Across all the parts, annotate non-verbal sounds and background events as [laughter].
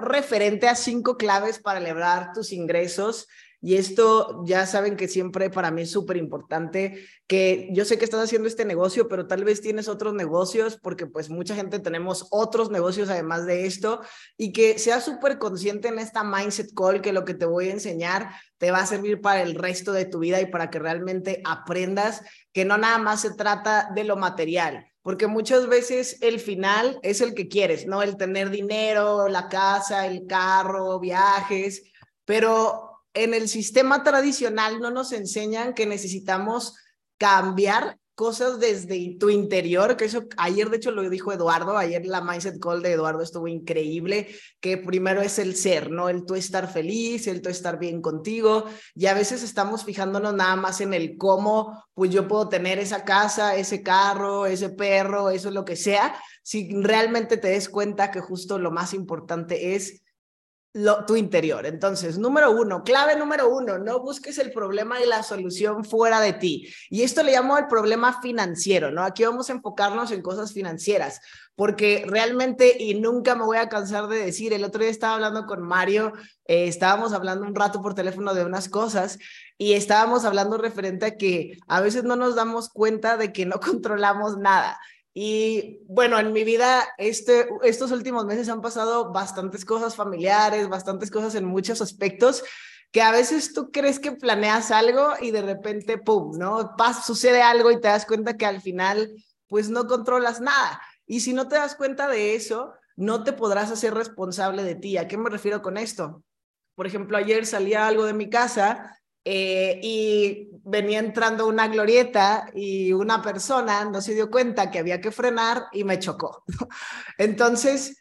referente a cinco claves para elevar tus ingresos. Y esto ya saben que siempre para mí es súper importante, que yo sé que estás haciendo este negocio, pero tal vez tienes otros negocios, porque pues mucha gente tenemos otros negocios además de esto, y que seas súper consciente en esta mindset call que lo que te voy a enseñar te va a servir para el resto de tu vida y para que realmente aprendas que no nada más se trata de lo material, porque muchas veces el final es el que quieres, ¿no? El tener dinero, la casa, el carro, viajes, pero en el sistema tradicional no nos enseñan que necesitamos cambiar cosas desde tu interior, que eso ayer de hecho lo dijo Eduardo, ayer la mindset call de Eduardo estuvo increíble, que primero es el ser, ¿no? El tú estar feliz, el tú estar bien contigo, y a veces estamos fijándonos nada más en el cómo, pues yo puedo tener esa casa, ese carro, ese perro, eso lo que sea, si realmente te des cuenta que justo lo más importante es lo, tu interior. Entonces, número uno, clave número uno, no busques el problema y la solución fuera de ti. Y esto le llamo el problema financiero, ¿no? Aquí vamos a enfocarnos en cosas financieras, porque realmente, y nunca me voy a cansar de decir, el otro día estaba hablando con Mario, eh, estábamos hablando un rato por teléfono de unas cosas y estábamos hablando referente a que a veces no nos damos cuenta de que no [laughs] controlamos nada. Y bueno, en mi vida este, estos últimos meses han pasado bastantes cosas familiares, bastantes cosas en muchos aspectos que a veces tú crees que planeas algo y de repente, ¡pum!, ¿no? Pasa, sucede algo y te das cuenta que al final, pues no controlas nada. Y si no te das cuenta de eso, no te podrás hacer responsable de ti. ¿A qué me refiero con esto? Por ejemplo, ayer salía algo de mi casa eh, y venía entrando una glorieta y una persona no se dio cuenta que había que frenar y me chocó. [laughs] Entonces,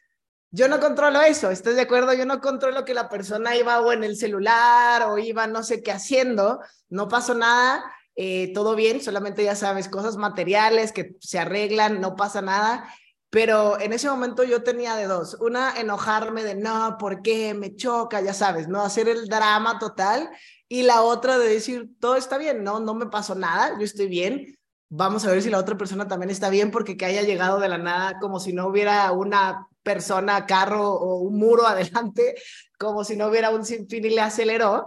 yo no controlo eso, ¿estás de acuerdo? Yo no controlo que la persona iba o en el celular o iba no sé qué haciendo, no pasó nada, eh, todo bien, solamente ya sabes, cosas materiales que se arreglan, no pasa nada. Pero en ese momento yo tenía de dos. Una, enojarme de no, ¿por qué? Me choca, ya sabes, ¿no? Hacer el drama total y la otra de decir, todo está bien, no, no me pasó nada, yo estoy bien, vamos a ver si la otra persona también está bien porque que haya llegado de la nada como si no hubiera una persona, carro o un muro [laughs] adelante, como si no hubiera un sinfín y le aceleró,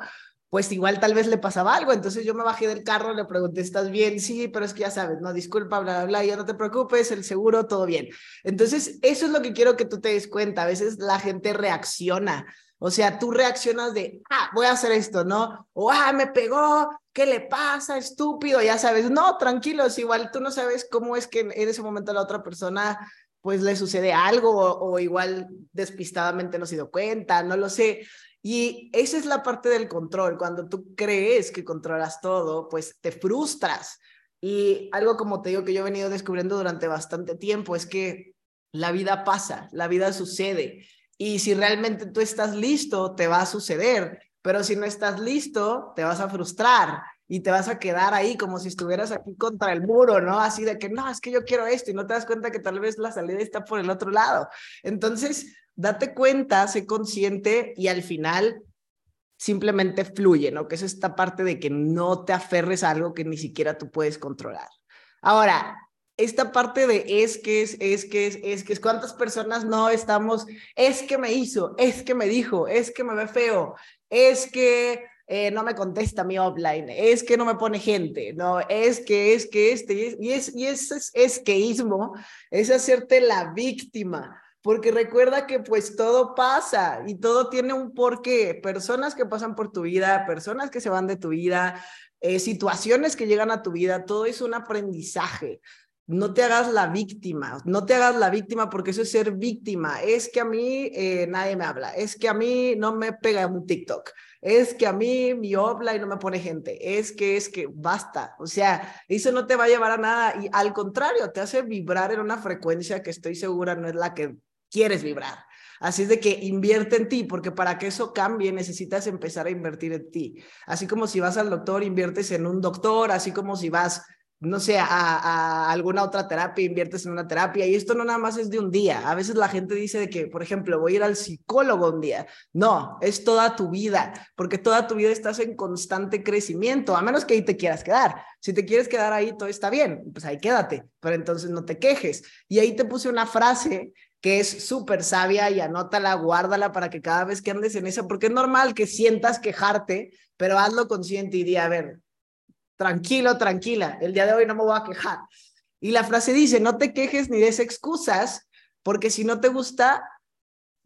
pues igual tal vez le pasaba algo. Entonces yo me bajé del carro, le pregunté, ¿estás bien? Sí, pero es que ya sabes, no, disculpa, bla, bla, bla, ya no te preocupes, el seguro, todo bien. Entonces eso es lo que quiero que tú te des cuenta. A veces la gente reacciona o sea, tú reaccionas de, ah, voy a hacer esto, ¿no? O, ah, me pegó, ¿qué le pasa? Estúpido, ya sabes. No, tranquilos, igual tú no sabes cómo es que en ese momento la otra persona pues le sucede algo o, igual despistadamente no se dio cuenta, no lo sé. Y esa es la parte del control. Cuando tú crees que controlas todo, pues te frustras. Y algo como te digo que yo he venido descubriendo durante bastante tiempo es que la vida pasa, la vida sucede y si realmente tú estás listo, te va a suceder. Pero si no estás listo, te vas a frustrar y te vas a quedar ahí como si estuvieras aquí contra el muro, ¿no? Así de que, no, es que yo quiero esto y no te das cuenta que tal vez la salida está por el otro lado. Entonces, date cuenta, sé consciente y al final simplemente fluye, ¿no? Que es esta parte de que no te aferres a algo que ni siquiera tú puedes controlar. Ahora, esta parte de es que es, es que es, es que es, cuántas personas no estamos, es que me hizo, es que me dijo, es que me ve feo, es que eh, no me contesta mi offline, es que no me pone gente, no, es que, es que este, y es, y es, es, es queísmo, es hacerte la víctima. Porque recuerda que pues todo pasa y todo tiene un porqué. Personas que pasan por tu vida, personas que se van de tu vida, eh, situaciones que llegan a tu vida, todo es un aprendizaje no te hagas la víctima, no te hagas la víctima porque eso es ser víctima. Es que a mí eh, nadie me habla, es que a mí no me pega un TikTok, es que a mí me habla y no me pone gente, es que es que basta. O sea, eso no te va a llevar a nada y al contrario, te hace vibrar en una frecuencia que estoy segura no es la que quieres vibrar. Así es de que invierte en ti, porque para que eso cambie necesitas empezar a invertir en ti. Así como si vas al doctor, inviertes en un doctor, así como si vas no sé, a, alguna otra terapia, inviertes en una terapia. Y esto no nada más es de un día. A veces la gente dice de que, por ejemplo, voy a ir al psicólogo un día. No, es toda tu vida, porque toda tu vida estás en constante crecimiento, a menos que ahí te quieras quedar. Si te quieres quedar ahí, todo está bien, pues ahí quédate, pero entonces no te quejes. Y ahí te puse una frase que es súper sabia y anótala, guárdala para que cada vez que andes en esa, porque es normal que sientas quejarte, pero hazlo consciente y di, a ver, tranquilo, tranquila, el día de hoy no me voy a quejar. Y la frase dice, no te quejes ni des excusas, porque si no te gusta,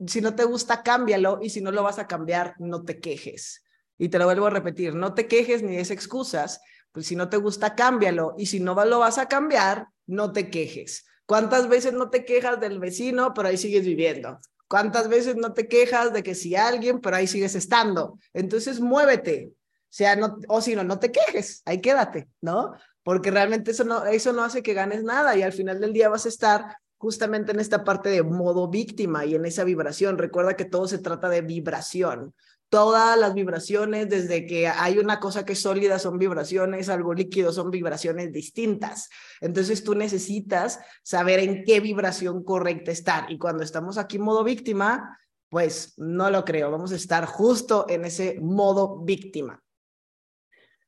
si no te gusta, cámbialo y si no lo vas a cambiar, no te quejes. Y te lo vuelvo a repetir, no te quejes ni des excusas, pues si no te gusta, cámbialo y si no lo vas a cambiar, no te quejes. ¿Cuántas veces no te quejas del vecino, pero ahí sigues viviendo? ¿Cuántas veces no te quejas de que si alguien, pero ahí sigues estando? Entonces, muévete. Sea, no, o si no, no te quejes, ahí quédate, ¿no? Porque realmente eso no, eso no hace que ganes nada y al final del día vas a estar justamente en esta parte de modo víctima y en esa vibración. Recuerda que todo se trata de vibración. Todas las vibraciones, desde que hay una cosa que es sólida, son vibraciones, algo líquido son vibraciones distintas. Entonces tú necesitas saber en qué vibración correcta estar. Y cuando estamos aquí en modo víctima, pues no lo creo, vamos a estar justo en ese modo víctima.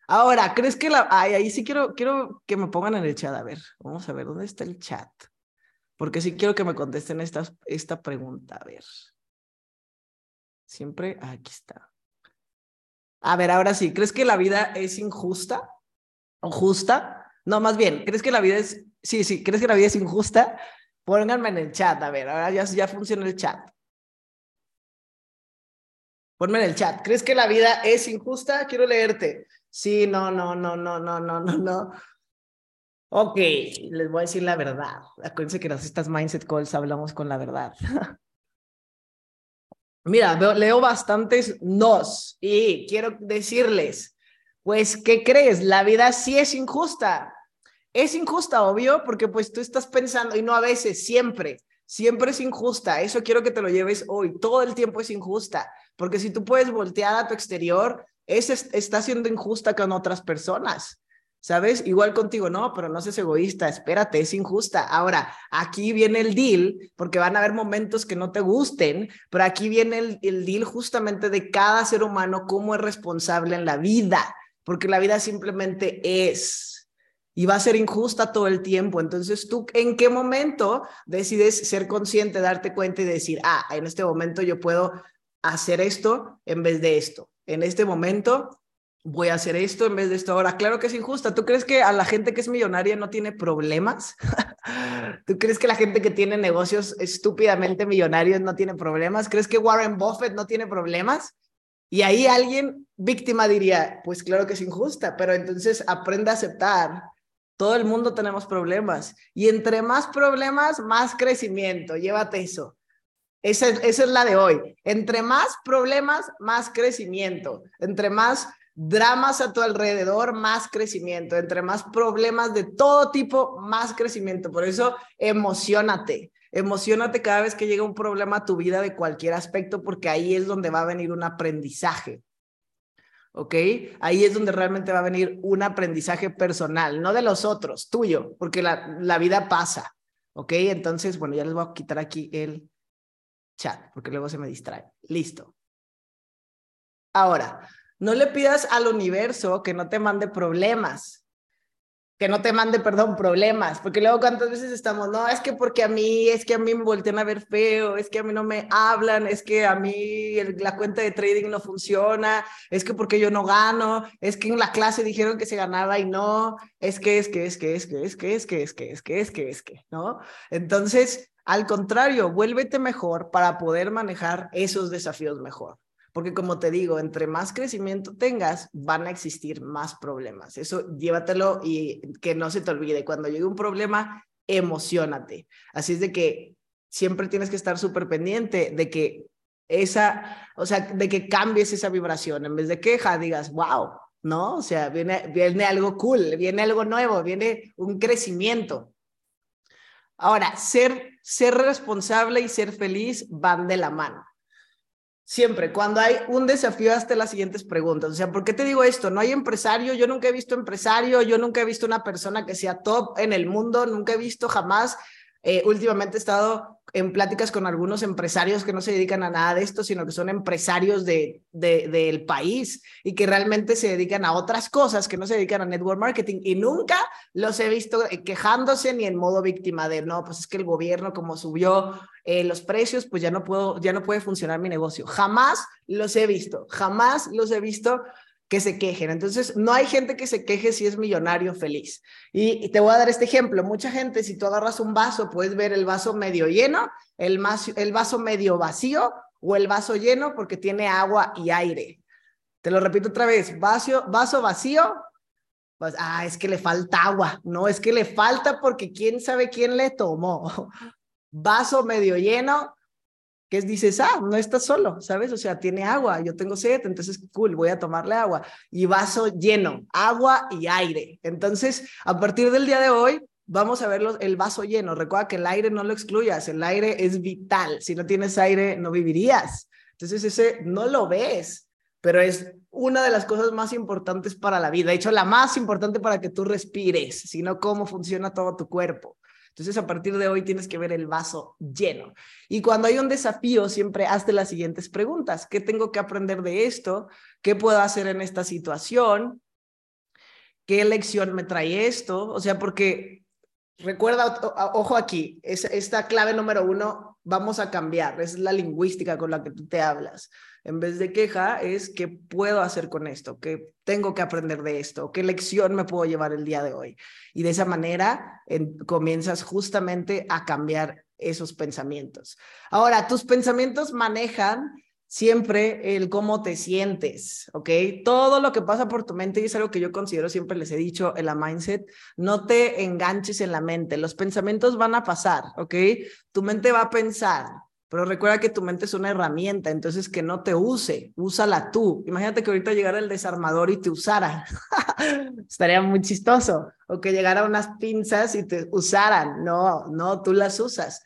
Ahora, ¿crees que la... Ay, ahí sí quiero, quiero que me pongan en el chat. A ver, vamos a ver, ¿dónde está el chat? porque sí quiero que me contesten esta, esta pregunta. A ver. Siempre, aquí está. A ver, ahora sí, ¿crees que la vida es injusta o justa? No, más bien, ¿crees que la vida es, sí, sí, ¿crees que la vida es injusta? Pónganme en el chat, a ver, ahora ya, ya funciona el chat. Ponme en el chat, ¿crees que la vida es injusta? Quiero leerte. Sí, no, no, no, no, no, no, no, no. Ok, les voy a decir la verdad. Acuérdense que en estas Mindset Calls hablamos con la verdad. [laughs] Mira, leo bastantes nos y quiero decirles, pues, ¿qué crees? La vida sí es injusta. Es injusta, obvio, porque pues tú estás pensando, y no a veces, siempre, siempre es injusta. Eso quiero que te lo lleves hoy. Todo el tiempo es injusta, porque si tú puedes voltear a tu exterior, es, está siendo injusta con otras personas. ¿Sabes? Igual contigo, no, pero no seas egoísta, espérate, es injusta. Ahora, aquí viene el deal, porque van a haber momentos que no te gusten, pero aquí viene el, el deal justamente de cada ser humano, cómo es responsable en la vida, porque la vida simplemente es y va a ser injusta todo el tiempo. Entonces, tú en qué momento decides ser consciente, darte cuenta y decir, ah, en este momento yo puedo hacer esto en vez de esto. En este momento voy a hacer esto en vez de esto ahora. Claro que es injusta. ¿Tú crees que a la gente que es millonaria no tiene problemas? [laughs] ¿Tú crees que la gente que tiene negocios estúpidamente millonarios no tiene problemas? ¿Crees que Warren Buffett no tiene problemas? Y ahí alguien víctima diría, pues claro que es injusta, pero entonces aprende a aceptar. Todo el mundo tenemos problemas. Y entre más problemas, más crecimiento. Llévate eso. Esa es, esa es la de hoy. Entre más problemas, más crecimiento. Entre más dramas a tu alrededor, más crecimiento. Entre más problemas de todo tipo, más crecimiento. Por eso, emocionate. Emocionate cada vez que llega un problema a tu vida de cualquier aspecto, porque ahí es donde va a venir un aprendizaje. ¿Ok? Ahí es donde realmente va a venir un aprendizaje personal, no de los otros, tuyo, porque la, la vida pasa. ¿Ok? Entonces, bueno, ya les voy a quitar aquí el chat, porque luego se me distrae. Listo. Ahora, no le pidas al universo que no te mande problemas, que no te mande, perdón, problemas, porque luego cuántas veces estamos, no, es que porque a mí, es que a mí me voltean a ver feo, es que a mí no me hablan, es que a mí la cuenta de trading no funciona, es que porque yo no gano, es que en la clase dijeron que se ganaba y no, es que, es que, es que, es que, es que, es que, es que, es que, es que, es que, ¿no? Entonces, al contrario, vuélvete mejor para poder manejar esos desafíos mejor. Porque como te digo, entre más crecimiento tengas, van a existir más problemas. Eso llévatelo y que no se te olvide. Cuando llegue un problema, emocionate. Así es de que siempre tienes que estar súper pendiente de que esa, o sea, de que cambies esa vibración. En vez de queja, digas, wow, ¿no? O sea, viene, viene algo cool, viene algo nuevo, viene un crecimiento. Ahora, ser, ser responsable y ser feliz van de la mano. Siempre, cuando hay un desafío, hazte las siguientes preguntas. O sea, ¿por qué te digo esto? No hay empresario, yo nunca he visto empresario, yo nunca he visto una persona que sea top en el mundo, nunca he visto jamás eh, últimamente he estado en pláticas con algunos empresarios que no se dedican a nada de esto, sino que son empresarios de, del país y que realmente se dedican a otras cosas que no se dedican a network marketing y nunca los he visto quejándose ni en modo víctima de, no, pues es que el gobierno como subió eh, los precios, pues ya no puedo, ya no puede funcionar mi negocio. Jamás los he visto, jamás los he visto que se quejen. Entonces, no hay gente que se queje si es millonario feliz. Y, te voy a dar este ejemplo. Mucha gente, si tú agarras un vaso, puedes ver el vaso medio lleno, el, el vaso medio vacío o el vaso lleno porque tiene agua y aire. Te lo repito otra vez, vaso, vaso vacío, pues, ah, es que le falta agua. No, es que le falta porque quién sabe quién le tomó. [laughs] Vaso medio lleno, que dices, ah, no estás solo, ¿sabes? O sea, tiene agua, yo tengo sed, entonces, cool, voy a tomarle agua. Y vaso lleno, agua y aire. Entonces, a partir del día de hoy, vamos a ver el vaso lleno. Recuerda que el aire no lo excluyas, el aire es vital. Si no tienes aire, no vivirías. Entonces, ese no lo ves, pero es una de las cosas más importantes para la vida. De hecho, la más importante para que tú respires, sino cómo funciona todo tu cuerpo. Entonces, a partir de hoy tienes que ver el vaso lleno. Y cuando hay un desafío, siempre hazte las siguientes preguntas. ¿Qué tengo que aprender de esto? ¿Qué puedo hacer en esta situación? ¿Qué lección me trae esto? O sea, porque recuerda, ojo aquí, es, esta clave número uno, vamos a cambiar, es la lingüística con la que tú te hablas. En vez de queja, es qué puedo hacer con esto, qué tengo que aprender de esto, qué lección me puedo llevar el día de hoy. Y de esa manera comienzas justamente a cambiar esos pensamientos. Ahora, tus pensamientos manejan siempre el cómo te sientes, ¿ok? Todo lo que pasa por tu mente, y es algo que yo considero, siempre les he dicho en la mindset, no te enganches en la mente, los pensamientos van a pasar, ¿ok? Tu mente va a pensar, pero recuerda que tu mente es una herramienta, entonces que no te use, úsala tú. Imagínate que ahorita llegara el desarmador y te usara. [laughs] Estaría muy chistoso. O que llegara unas pinzas y te usaran. No, no, tú las usas.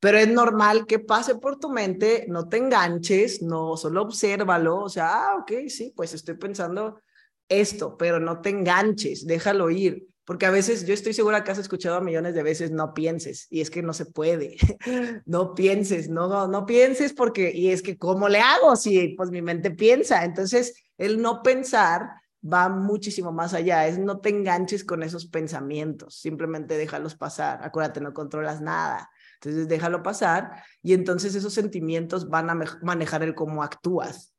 Pero es normal que pase por tu mente, no te enganches, no, solo obsérvalo. O sea, ah, ok, sí, pues estoy pensando esto, pero no te enganches, déjalo ir. Porque a veces yo estoy segura que has escuchado millones de veces no pienses y es que no se puede. [laughs] no pienses, no, no pienses porque, y es que ¿cómo le hago si pues mi mente piensa? Entonces, el no pensar va muchísimo más allá, es no te enganches con esos pensamientos, simplemente déjalos pasar. Acuérdate, no controlas nada. Entonces, déjalo pasar y entonces esos sentimientos van a manejar el cómo actúas.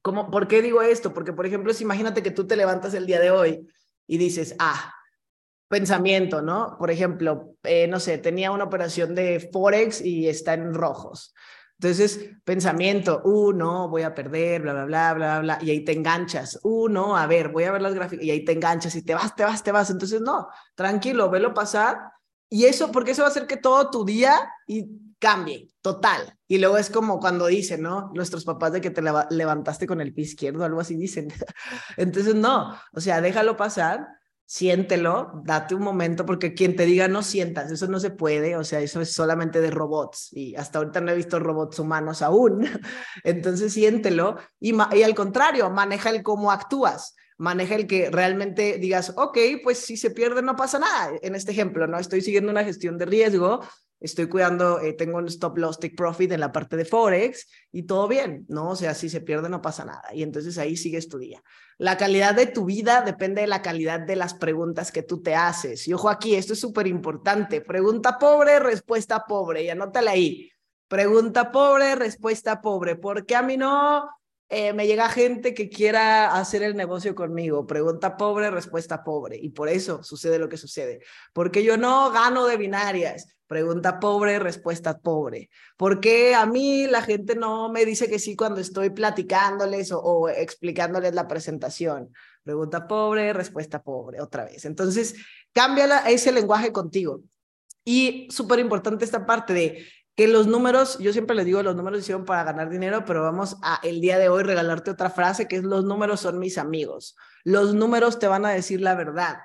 ¿Cómo, ¿Por qué digo esto? Porque, por ejemplo, si imagínate que tú te levantas el día de hoy y dices, ah, pensamiento, ¿no? Por ejemplo, eh, no sé, tenía una operación de Forex y está en rojos. Entonces, pensamiento, uh, no, voy a perder, bla, bla, bla, bla, bla, y ahí te enganchas. Uh, no, a ver, voy a ver las gráficas, y ahí te enganchas y te vas, te vas, te vas. Entonces, no, tranquilo, velo pasar. Y eso, porque eso va a hacer que todo tu día y cambie, total. Y luego es como cuando dicen, ¿no? Nuestros papás de que te levantaste con el pie izquierdo, algo así dicen. [laughs] Entonces, no, o sea, déjalo pasar siéntelo, date un momento, porque quien te diga no sientas, eso no se puede, o sea, eso es solamente de robots y hasta ahorita no he visto robots humanos aún. [laughs] Entonces siéntelo y, al contrario, maneja el cómo actúas, maneja el que realmente digas, ok, pues si se pierde no pasa nada. En este ejemplo, ¿no? Estoy siguiendo una gestión de riesgo, estoy cuidando, eh, tengo un stop loss take profit en la parte de Forex y todo bien, ¿no? O sea, si se pierde no pasa nada. Y entonces ahí sigues tu día. La calidad de tu vida depende de la calidad de las preguntas que tú te haces. Y ojo aquí, esto es súper importante. Pregunta pobre, respuesta pobre. Y anótala ahí. Pregunta pobre, respuesta pobre. ¿Por qué a mí no eh, me llega gente que quiera hacer el negocio conmigo? Pregunta pobre, respuesta pobre. Y por eso sucede lo que sucede. Porque yo no gano de binarias. Pregunta pobre, respuesta pobre. ¿Por qué a mí la gente no me dice que sí cuando estoy platicándoles o, explicándoles la presentación? Pregunta pobre, respuesta pobre, otra vez. Entonces, cambia ese lenguaje contigo. Y súper importante esta parte de que los números, yo siempre les digo, los números hicieron para ganar dinero, pero vamos a el día de hoy regalarte otra frase que es los números son mis amigos. Los números te van a decir la verdad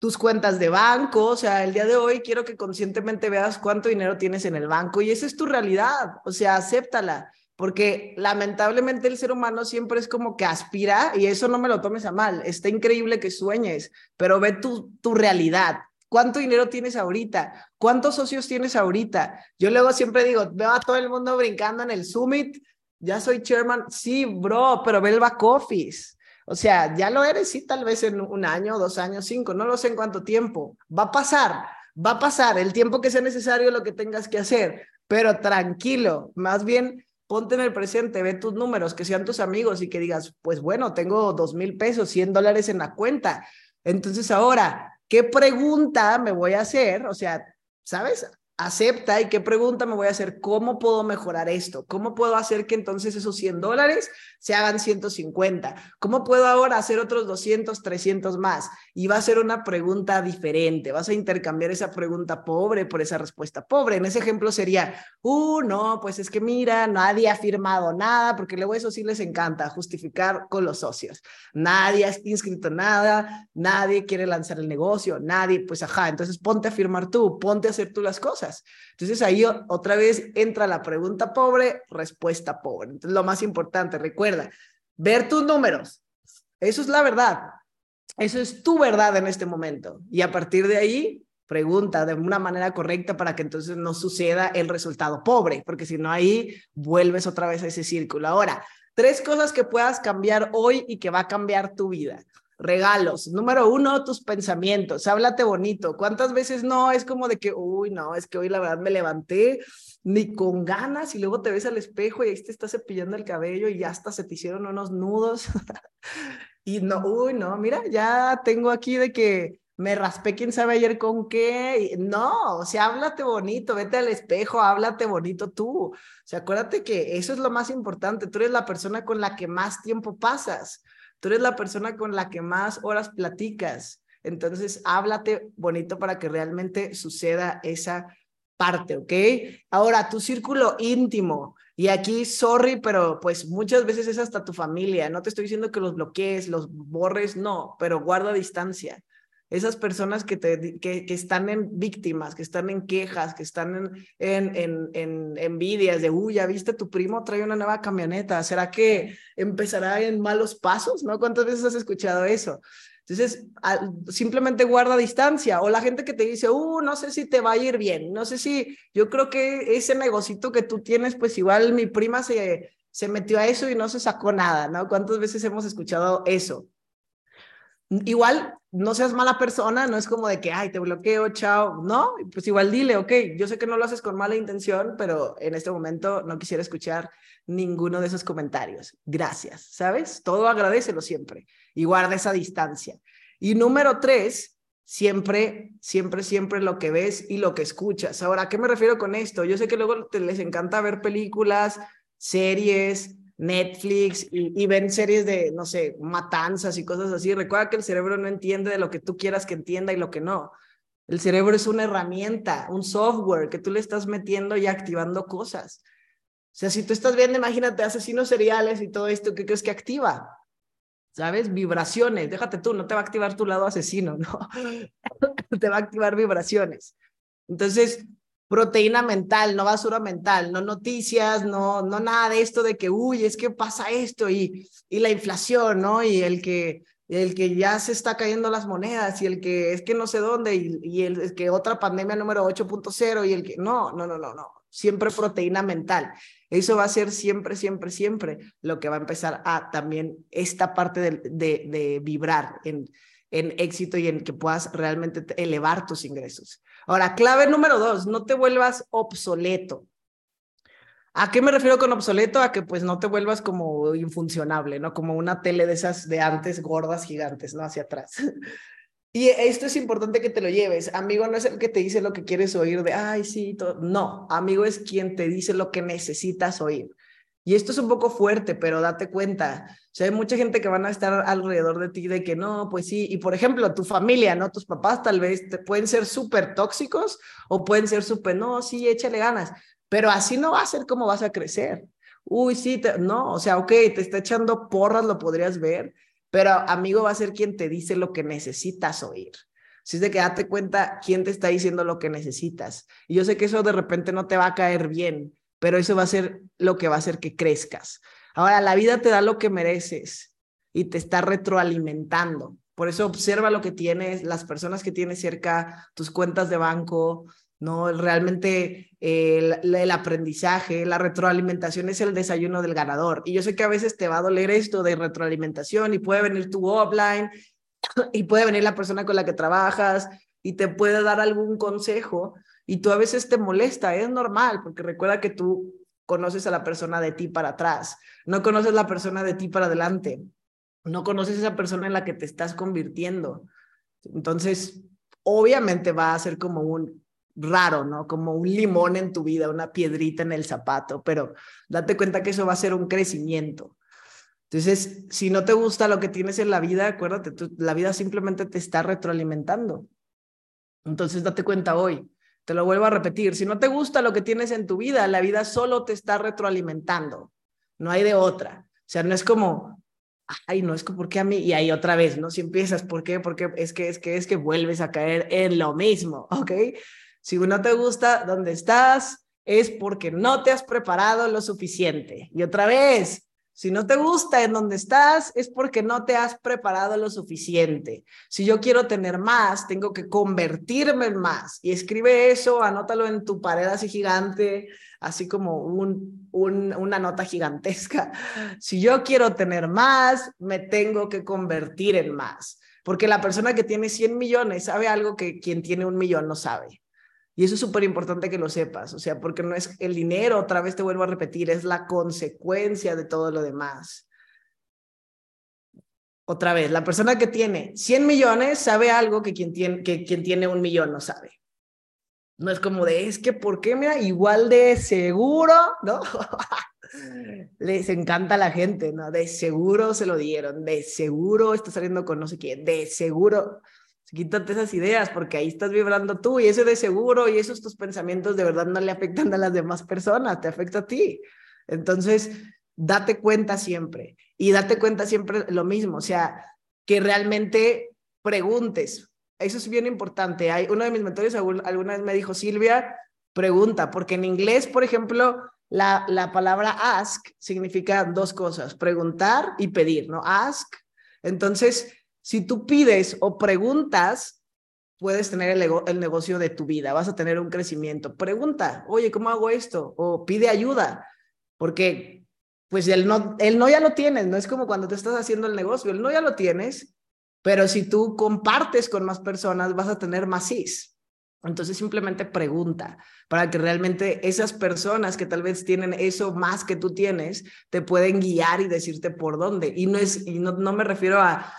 tus cuentas de banco, o sea, el día de hoy quiero que conscientemente veas cuánto dinero tienes en el banco y esa es tu realidad, o sea, acéptala, porque lamentablemente el ser humano siempre es como que aspira y eso no me lo tomes a mal, está increíble que sueñes, pero ve tu, tu realidad, ¿Cuánto dinero tienes ahorita? ¿Cuántos socios tienes ahorita? Yo luego siempre digo, veo a todo el mundo brincando en el summit, ya soy chairman, sí, bro, pero ve el back office. O sea, ya lo eres, sí, tal vez en un año, dos años, cinco, no lo sé en cuánto tiempo. Va a pasar, va a pasar el tiempo que sea necesario, lo que tengas que hacer, pero tranquilo, más bien ponte en el presente, ve tus números, que sean tus amigos y que digas, pues bueno, tengo dos mil pesos, cien dólares en la cuenta. Entonces ahora, ¿qué pregunta me voy a hacer? O sea, ¿sabes? Acepta y qué pregunta me voy a hacer, ¿cómo puedo mejorar esto? ¿Cómo puedo hacer que entonces esos 100 dólares se hagan 150? ¿Cómo puedo ahora hacer otros 200, 300 más? Y va a ser una pregunta diferente, vas a intercambiar esa pregunta pobre por esa respuesta pobre. En ese ejemplo sería, uh, no, pues es que mira, nadie ha firmado nada, porque luego eso sí les encanta, justificar con los socios. Nadie ha inscrito nada, nadie quiere lanzar el negocio, nadie, pues ajá, entonces ponte a firmar tú, ponte a hacer tú las cosas. Entonces ahí otra vez entra la pregunta pobre, respuesta pobre. Entonces lo más importante, recuerda, ver tus números. Eso es la verdad. Eso es tu verdad en este momento. Y a partir de ahí, pregunta de una manera correcta para que entonces no suceda el resultado pobre, porque si no ahí vuelves otra vez a ese círculo. Ahora, tres cosas que puedas cambiar hoy y que va a cambiar tu vida regalos. Número uno, tus pensamientos. Háblate bonito. ¿Cuántas veces no? Es como de que, uy, no, es que hoy la verdad me levanté ni con ganas y luego te ves al espejo y ahí te estás cepillando el cabello y ya hasta se te hicieron unos nudos. [laughs] y no, uy, no, mira, ya tengo aquí de que me raspé quién sabe ayer con qué. No, o sea, háblate bonito, vete al espejo, háblate bonito tú. O sea, acuérdate que eso es lo más importante. Tú eres la persona con la que más tiempo pasas. Tú eres la persona con la que más horas platicas. Entonces, háblate bonito para que realmente suceda esa parte, ¿ok? Ahora, tu círculo íntimo. Y aquí, sorry, pero pues muchas veces es hasta tu familia. No te estoy diciendo que los bloquees, los borres, no, pero guarda distancia esas personas que, te, que, que, están en víctimas, que están en quejas, que están en, en, en, envidias de, uy, ya viste, tu primo trae una nueva camioneta, ¿será que empezará en malos pasos? ¿No? ¿Cuántas veces has escuchado eso? Entonces, simplemente guarda distancia. O la gente que te dice, uh, no sé si te va a ir bien, no sé si, yo creo que ese negocito que tú tienes, pues igual mi prima se, se metió a eso y no se sacó nada, ¿no? ¿Cuántas veces hemos escuchado eso? Igual, no seas mala persona, no es como de que, ay, te bloqueo, chao, no, pues igual dile, ok, yo sé que no lo haces con mala intención, pero en este momento no quisiera escuchar ninguno de esos comentarios. Gracias, ¿sabes? Todo agradecelo siempre y guarda esa distancia. Y número tres, siempre, siempre, siempre lo que ves y lo que escuchas. Ahora, ¿a qué me refiero con esto? Yo sé que luego te les encanta ver películas, series, Netflix y, ven series de, no sé, matanzas y cosas así. Recuerda que el cerebro no entiende de lo que tú quieras que entienda y lo que no. El cerebro es una herramienta, un software que tú le estás metiendo y activando cosas. O sea, si tú estás viendo, imagínate, asesinos seriales y todo esto, ¿qué crees que activa? ¿Sabes? Vibraciones. Déjate tú, no te va a activar tu lado asesino, ¿no? [laughs] te va a activar vibraciones. Entonces, proteína mental, no basura mental, no noticias, no, no nada de esto de que, uy, es que pasa esto y, y la inflación, ¿no? Y el que, el que ya se está cayendo las monedas y el que es que no sé dónde y, y el que otra pandemia número 8.0 y el que, no, no, no, no, no, siempre proteína mental. Eso va a ser siempre, siempre, siempre lo que va a empezar a también esta parte de, de, de vibrar en, en éxito y en que puedas realmente elevar tus ingresos. Ahora, clave número dos, no te vuelvas obsoleto. ¿A qué me refiero con obsoleto? A que pues no te vuelvas como infuncionable, ¿no? Como una tele de esas de antes, gordas, gigantes, ¿no? Hacia atrás. [laughs] Y esto es importante que te lo lleves. Amigo no es el que te dice lo que quieres oír de, ay, sí, todo. no, amigo es quien te dice lo que necesitas oír. Y esto es un poco fuerte, pero date cuenta. O sea, hay mucha gente que van a estar alrededor de ti de que no, pues sí. Y por ejemplo, tu familia, ¿no? Tus papás tal vez pueden ser súper tóxicos o pueden ser súper, no, sí, échale ganas. Pero así no va a ser como vas a crecer. Uy, sí, no, o sea, ok, te está echando porras, lo podrías ver, pero amigo va a ser quien te dice lo que necesitas oír. Si es de que date cuenta quién te está diciendo lo que necesitas. Y yo sé que eso de repente no te va a caer bien, pero eso va a ser lo que va a hacer que crezcas. Ahora, la vida te da lo que mereces y te está retroalimentando. Por eso observa lo que tienes, las personas que tienes cerca, tus cuentas de banco, ¿no? Realmente el, el, aprendizaje, la retroalimentación es el desayuno del ganador. Y yo sé que a veces te va a doler esto de retroalimentación y puede venir tu offline [coughs] y puede venir la persona con la que trabajas y te puede dar algún consejo y tú a veces te molesta, es normal, porque recuerda que tú conoces a la persona de ti para atrás, no conoces la persona de ti para adelante, no conoces esa persona en la que te estás convirtiendo. Entonces, obviamente va a ser como un raro, ¿no? Como un limón en tu vida, una piedrita en el zapato, pero date cuenta que eso va a ser un crecimiento. Entonces, si no te gusta lo que tienes en la vida, acuérdate, la vida simplemente te está retroalimentando. Entonces, date cuenta hoy. Te lo vuelvo a repetir. Si no te gusta lo que tienes en tu vida, la vida solo te está retroalimentando. No hay de otra. O sea, no es como, ay, no es que, ¿por a mí? Y ahí otra vez, ¿no? Si empiezas, ¿por qué? Porque es que, es que, es que vuelves a caer en lo mismo, [laughs] ¿ok? Si no te gusta donde estás, es porque no te has preparado lo suficiente. Y otra vez, si no te gusta en donde estás, es porque no te has preparado lo suficiente. Si yo quiero tener más, tengo que convertirme en más. Y escribe eso, anótalo en tu pared así gigante, así como un, un, una nota gigantesca. Si yo quiero tener más, me tengo que convertir en más. Porque la persona que tiene 100 millones sabe algo que quien tiene un millón no sabe. Y eso es súper importante que lo sepas, o sea, porque no es el dinero, otra vez te vuelvo a repetir, es la consecuencia de todo lo demás. Otra vez, la persona que tiene 100 millones sabe algo que quien tiene, que quien tiene un millón no sabe. No es como de, es que, ¿por qué? Mira, igual de seguro, ¿no? [laughs] Les encanta a la gente, ¿no? De seguro se lo dieron, de seguro está saliendo con no sé quién, de seguro. Quítate esas ideas porque ahí estás vibrando tú y ese de seguro y esos tus pensamientos de verdad no le afectan a las demás personas, te afecta a ti. Entonces, date cuenta siempre y date cuenta siempre lo mismo, o sea, que realmente preguntes. Eso es bien importante. Hay uno de mis mentores alguna vez me dijo, Silvia, pregunta, porque en inglés, por ejemplo, la, la palabra ask significa dos cosas, preguntar y pedir, ¿no? Ask. Entonces, si tú pides o preguntas, puedes tener el, negocio de tu vida, vas a tener un crecimiento. Pregunta, oye, ¿cómo hago esto? O pide ayuda, porque pues el no, el no ya lo tienes, no es como cuando te estás haciendo el negocio, el no ya lo tienes, pero si tú compartes con más personas, vas a tener más sí. Entonces simplemente pregunta para que realmente esas personas que tal vez tienen eso más que tú tienes, te pueden guiar y decirte por dónde. Y no es, y no, no me refiero a,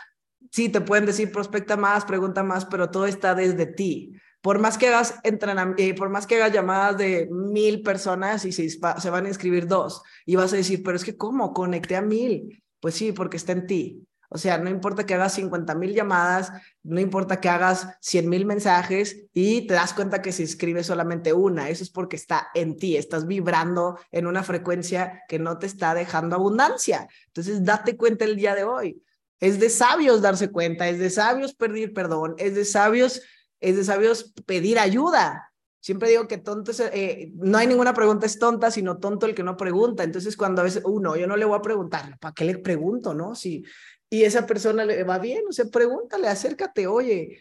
sí, te pueden decir prospecta más, pregunta más, pero todo está desde ti. Por más que hagas eh, por más que hagas llamadas de mil personas y se, se van a inscribir dos, y vas a decir, pero es que ¿cómo? Conecté a mil. Pues sí, porque está en ti. O sea, no importa que hagas 50 mil llamadas, no importa que hagas 100 mil mensajes y te das cuenta que se inscribe solamente una. Eso es porque está en ti, estás vibrando en una frecuencia que no te está dejando abundancia. Entonces, date cuenta el día de hoy. Es de sabios darse cuenta, es de sabios pedir perdón, es de sabios, es de sabios pedir ayuda. Siempre digo que tonto eh, no hay ninguna pregunta es tonta, sino tonto el que no pregunta. Entonces, cuando a veces, uno, yo no le voy a preguntar, ¿para qué le pregunto, no? Si, y esa persona le va bien, o sea, pregúntale, acércate, oye,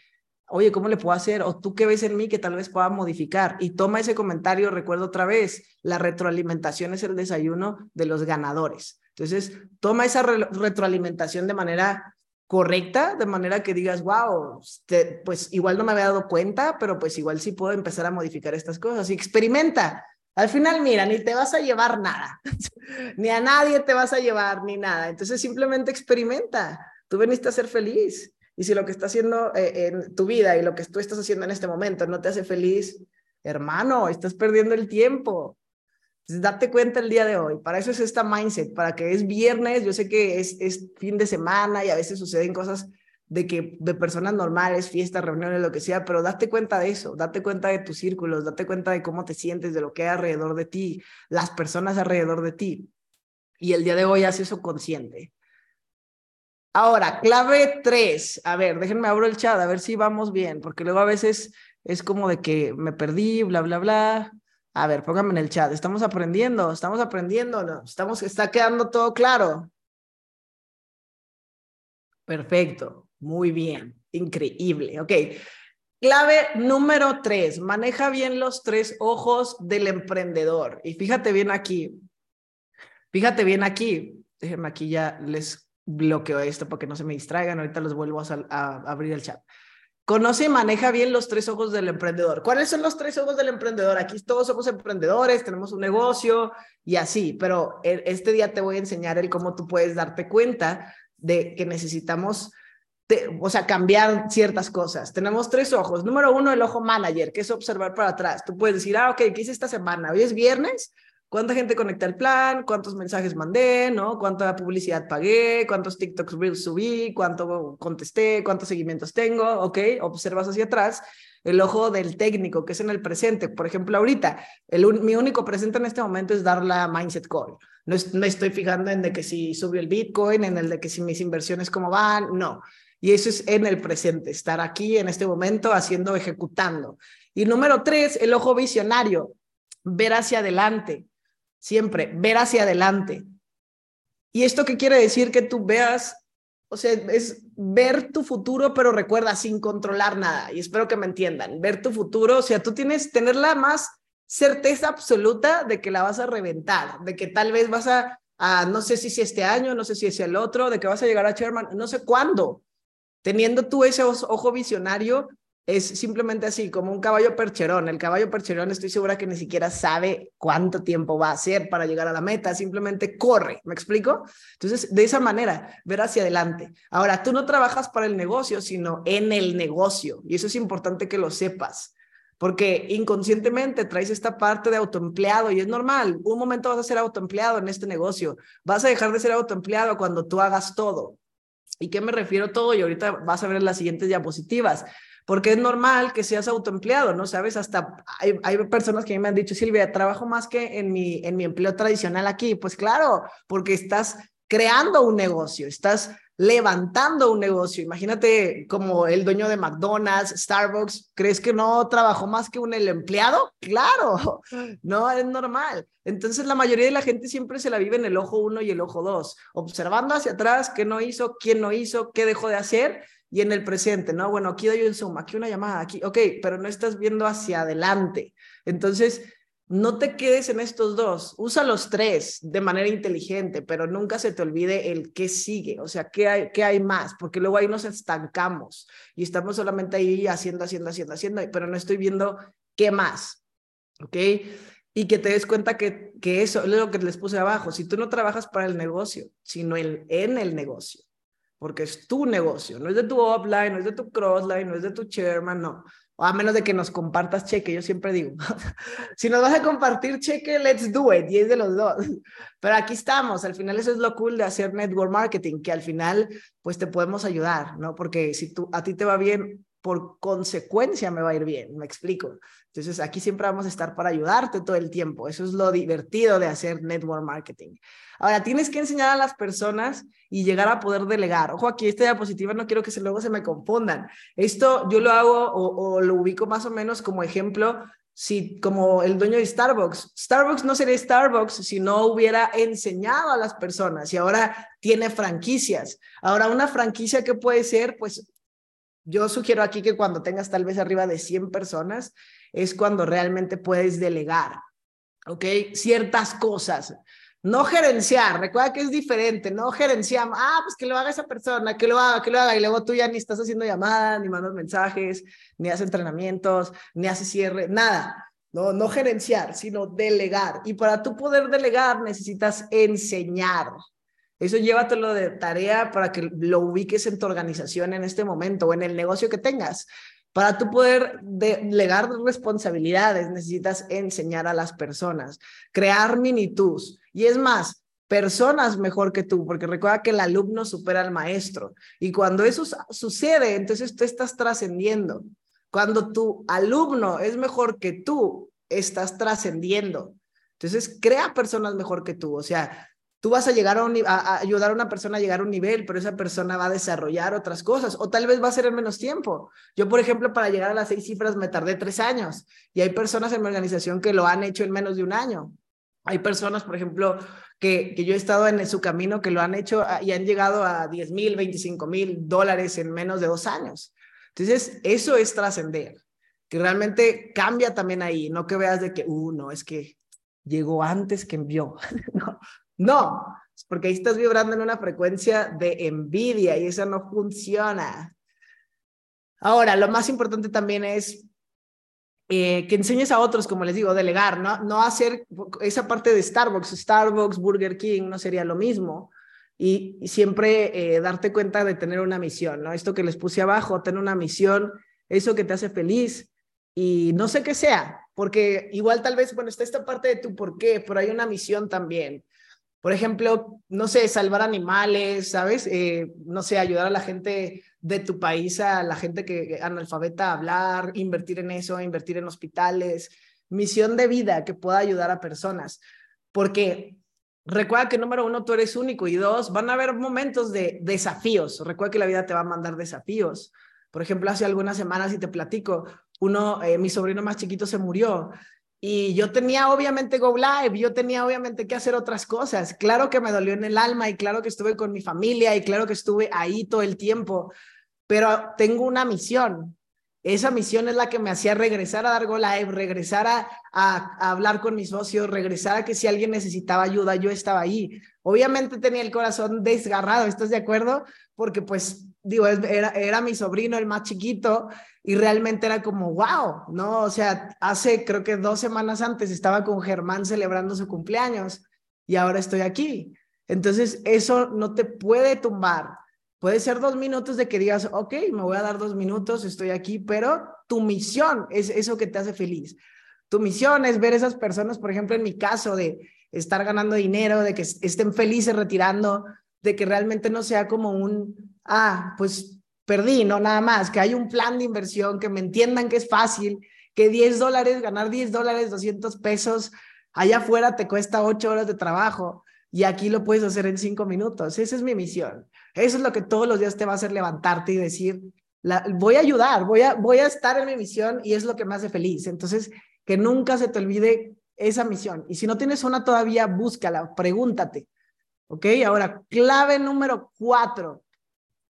oye, ¿cómo le puedo hacer? O tú qué ves en mí que tal vez pueda modificar. Y toma ese comentario, recuerdo otra vez, la retroalimentación es el desayuno de los ganadores. Entonces, toma esa retroalimentación de manera correcta, de manera que digas, wow, este, pues igual no me había dado cuenta, pero pues igual sí puedo empezar a modificar estas cosas y experimenta. Al final, mira, ni te vas a llevar nada, [laughs] ni a nadie te vas a llevar, ni nada. Entonces, simplemente experimenta. Tú veniste a ser feliz. Y si lo que estás haciendo eh, en tu vida y lo que tú estás haciendo en este momento no te hace feliz, hermano, estás perdiendo el tiempo date cuenta el día de hoy. Para eso es esta mindset, para que es viernes, yo sé que es, es fin de semana y a veces suceden cosas de que de personas normales, fiestas, reuniones, lo que sea, pero date cuenta de eso, date cuenta de tus círculos, date cuenta de cómo te sientes, de lo que hay alrededor de ti, las personas alrededor de ti. Y el día de hoy haz eso consciente. Ahora, clave tres. A ver, déjenme abro el chat, a ver si vamos bien, porque luego a veces es como de que me perdí, bla, bla, bla. A ver, pónganme en el chat. Estamos aprendiendo, estamos aprendiendo. Estamos, está quedando todo claro. Perfecto. Muy bien, increíble. Ok. Clave número tres, maneja bien los tres ojos del emprendedor. Y fíjate bien aquí, fíjate bien aquí, déjenme aquí ya les bloqueo esto para que no se me distraigan, ahorita los vuelvo a abrir el chat. Conoce y maneja bien los tres ojos del emprendedor. ¿Cuáles son los tres ojos del emprendedor? Aquí todos somos emprendedores, tenemos un negocio y así, pero este día te voy a enseñar el cómo tú puedes darte cuenta de que necesitamos, o sea, cambiar ciertas cosas. Tenemos tres ojos. Número uno, el ojo manager, que es observar para atrás. Tú puedes decir, ah, ok, ¿qué hice esta semana? Hoy es viernes, cuánta gente conecta el plan, cuántos mensajes mandé, ¿no? Cuánta publicidad pagué, cuántos TikToks Reels subí, cuánto contesté, cuántos seguimientos tengo, ¿ok? Observas hacia atrás el ojo del técnico, que es en el presente. Por ejemplo, ahorita, mi único presente en este momento es dar la mindset call. No estoy fijando en de que si subió el Bitcoin, en el de que si mis inversiones cómo van, no. Y eso es en el presente, estar aquí en este momento haciendo, ejecutando. Y número tres, el ojo visionario, ver hacia adelante siempre, ver hacia adelante. ¿Y esto qué quiere decir? Que tú veas, o sea, es ver tu futuro, pero recuerda, sin controlar nada. Y espero que me entiendan, ver tu futuro, o sea, tú tienes, tener la más certeza absoluta de que la vas a reventar, de que tal vez vas a, no sé si es este año, no sé si es el otro, de que vas a llegar a chairman, no sé cuándo. Teniendo tú ese ojo visionario, es simplemente así, como un caballo percherón. El caballo percherón estoy segura que ni siquiera sabe cuánto tiempo va a hacer para llegar a la meta, simplemente corre, ¿me explico? Entonces, de esa manera, ver hacia adelante. Ahora, tú no trabajas para el negocio, sino en el negocio, y eso es importante que lo sepas. Porque inconscientemente traes esta parte de autoempleado y es normal. Un momento vas a ser autoempleado en este negocio. Vas a dejar de ser autoempleado cuando tú hagas todo. ¿Y qué me refiero todo? Y ahorita vas a ver en las siguientes diapositivas porque es normal que seas autoempleado, ¿no? Sabes, hasta hay, hay, personas que me han dicho, Silvia, trabajo más que en mi, en mi empleo tradicional aquí. Pues claro, porque estás creando un negocio, estás levantando un negocio. Imagínate como el dueño de McDonald's, Starbucks, ¿crees que no trabajó más que un el empleado? Claro, [laughs] no es normal. Entonces la mayoría de la gente siempre se la vive en el ojo uno y el ojo dos, observando hacia atrás qué no hizo, quién no hizo, qué dejó de hacer y en el presente, ¿no? Bueno, aquí doy un Zoom, aquí una llamada, aquí, ok, pero no estás viendo hacia adelante. Entonces, no te quedes en estos dos, usa los tres de manera inteligente, pero nunca se te olvide el qué sigue, o sea, qué hay, qué hay más, porque luego ahí nos estancamos y estamos solamente ahí haciendo, haciendo, haciendo, haciendo, pero no estoy viendo qué más, ¿ok? Y que te des cuenta que, que eso es lo que les puse abajo, si tú no trabajas para el negocio, sino el, en el negocio, porque es tu negocio, no es de tu upline, no es de tu crossline, no es de tu chairman, no. A menos de que nos compartas cheque, yo siempre digo, [laughs] si nos vas a compartir cheque, let's do it, y es de los dos. Pero aquí estamos, al final eso es lo cool de hacer network marketing, que al final pues te podemos ayudar, ¿no? Porque si tú, a ti te va bien, por consecuencia me va a ir bien, me explico. Entonces aquí siempre vamos a estar para ayudarte todo el tiempo. Eso es lo divertido de hacer network marketing. Ahora, tienes que enseñar a las personas y llegar a poder delegar. Ojo, aquí esta diapositiva no quiero que se, luego se me confundan. Esto yo lo hago o, o lo ubico más o menos como ejemplo si como el dueño de Starbucks, Starbucks no sería Starbucks si no hubiera enseñado a las personas y ahora tiene franquicias. Ahora una franquicia que puede ser, pues yo sugiero aquí que cuando tengas tal vez arriba de 100 personas es cuando realmente puedes delegar, ¿ok? Ciertas cosas. No gerenciar, recuerda que es diferente, no gerenciar, ah, pues que lo haga esa persona, que lo haga, que lo haga, y luego tú ya ni estás haciendo llamadas, ni mandas mensajes, ni haces entrenamientos, ni haces cierre, nada. No, no gerenciar, sino delegar. Y para tú poder delegar necesitas enseñar. Eso llévatelo de tarea para que lo ubiques en tu organización en este momento o en el negocio que tengas. Para tú poder delegar responsabilidades, necesitas enseñar a las personas, crear minitus. Y es más, personas mejor que tú, porque recuerda que el alumno supera al maestro. Y cuando eso sucede, entonces tú estás trascendiendo. Cuando tu alumno es mejor que tú, estás trascendiendo. Entonces, crea personas mejor que tú. O sea, Tú vas a llegar a, a, ayudar a una persona a llegar a un nivel, pero esa persona va a desarrollar otras cosas o tal vez va a ser en menos tiempo. Yo, por ejemplo, para llegar a las seis cifras me tardé tres años y hay personas en mi organización que lo han hecho en menos de un año. Hay personas, por ejemplo, que, que yo he estado en su camino, que lo han hecho y han llegado a 10 mil, 25 mil dólares en menos de dos años. Entonces, eso es trascender, que realmente cambia también ahí, no que veas de que, uh, no, es que llegó antes que envió. [laughs] no, no, porque ahí estás vibrando en una frecuencia de envidia y eso no funciona. Ahora, lo más importante también es eh, que enseñes a otros, como les digo, delegar, ¿no? No hacer esa parte de Starbucks, Starbucks, Burger King, no sería lo mismo. Y, siempre eh, darte cuenta de tener una misión, ¿no? Esto que les puse abajo, tener una misión, eso que te hace feliz y no sé qué sea, porque igual tal vez, bueno, está esta parte de tu por qué, pero hay una misión también. Por ejemplo, no sé, salvar animales, ¿sabes? Eh, no sé, ayudar a la gente de tu país, a la gente que analfabeta a hablar, invertir en eso, invertir en hospitales, misión de vida que pueda ayudar a personas. Porque recuerda que número uno, tú eres único y dos, van a haber momentos de desafíos. Recuerda que la vida te va a mandar desafíos. Por ejemplo, hace algunas semanas, y te platico, uno, eh, mi sobrino más chiquito se murió y yo tenía obviamente Go Live, yo tenía obviamente que hacer otras cosas. Claro que me dolió en el alma y claro que estuve con mi familia y claro que estuve ahí todo el tiempo, pero tengo una misión. Esa misión es la que me hacía regresar a dar Go Live, regresar a, hablar con mis socios, regresar a que si alguien necesitaba ayuda, yo estaba ahí. Obviamente tenía el corazón desgarrado, ¿estás de acuerdo? Porque pues digo, era, era mi sobrino el más chiquito y realmente era como, wow, ¿no? O sea, hace creo que dos semanas antes estaba con Germán celebrando su cumpleaños y ahora estoy aquí. Entonces, eso no te puede tumbar. Puede ser dos minutos de que digas, ok, me voy a dar dos minutos, estoy aquí, pero tu misión es eso que te hace feliz. Tu misión es ver esas personas, por ejemplo, en mi caso, de estar ganando dinero, de que estén felices retirando, de que realmente no sea como un, ah, pues perdí, no nada más, que hay un plan de inversión, que me entiendan que es fácil, que 10 dólares, ganar 10 dólares, 200 pesos, allá afuera te cuesta 8 horas de trabajo y aquí lo puedes hacer en 5 minutos. Esa es mi misión. Eso es lo que todos los días te va a hacer levantarte y decir, voy a ayudar, voy a, voy a estar en mi misión y es lo que me hace feliz. Entonces, que nunca se te olvide esa misión. Y si no tienes una todavía, búscala, pregúntate. ¿Ok? Ahora, clave número cuatro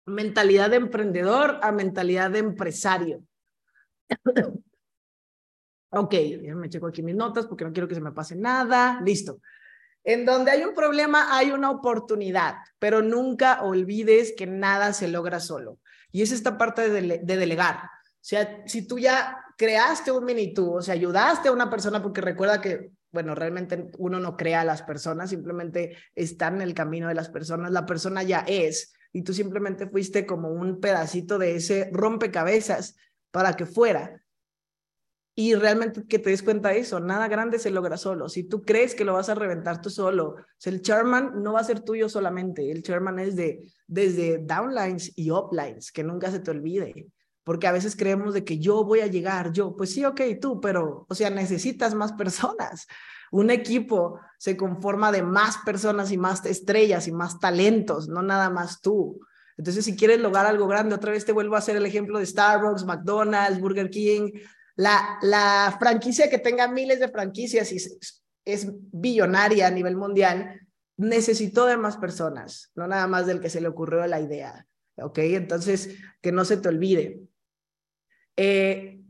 mentalidad de emprendedor a mentalidad de empresario. [coughs] ok, me checo aquí mis notas porque no quiero que se me pase nada. Listo. En donde hay un problema hay una oportunidad, pero nunca olvides que nada se logra solo. Y es esta parte de, de delegar. O sea, si tú ya creaste un mini tú, o sea, ayudaste a una persona porque recuerda que, bueno, realmente uno no crea a las personas, simplemente está en el camino de las personas, la persona ya es y tú simplemente fuiste como un pedacito de ese rompecabezas para que fuera. Y realmente que te des cuenta de eso, nada grande se logra solo. Si tú crees que lo vas a reventar tú solo, el chairman no va a ser tuyo solamente, el chairman es de desde downlines y uplines, que nunca se te olvide. Porque a veces creemos de que yo voy a llegar, yo, pues sí, ok, tú, pero, o sea, necesitas más [laughs] personas. Un equipo se conforma de más personas y más estrellas y más talentos, no nada más tú. Entonces, si quieres lograr algo grande, otra vez te vuelvo a hacer el ejemplo de Starbucks, McDonald's, Burger King, la, la franquicia que tenga miles de franquicias y es, es billonaria a nivel mundial, necesitó de más personas, no nada más del que se le ocurrió la idea. ¿Ok? Entonces, que no se te olvide. Eh,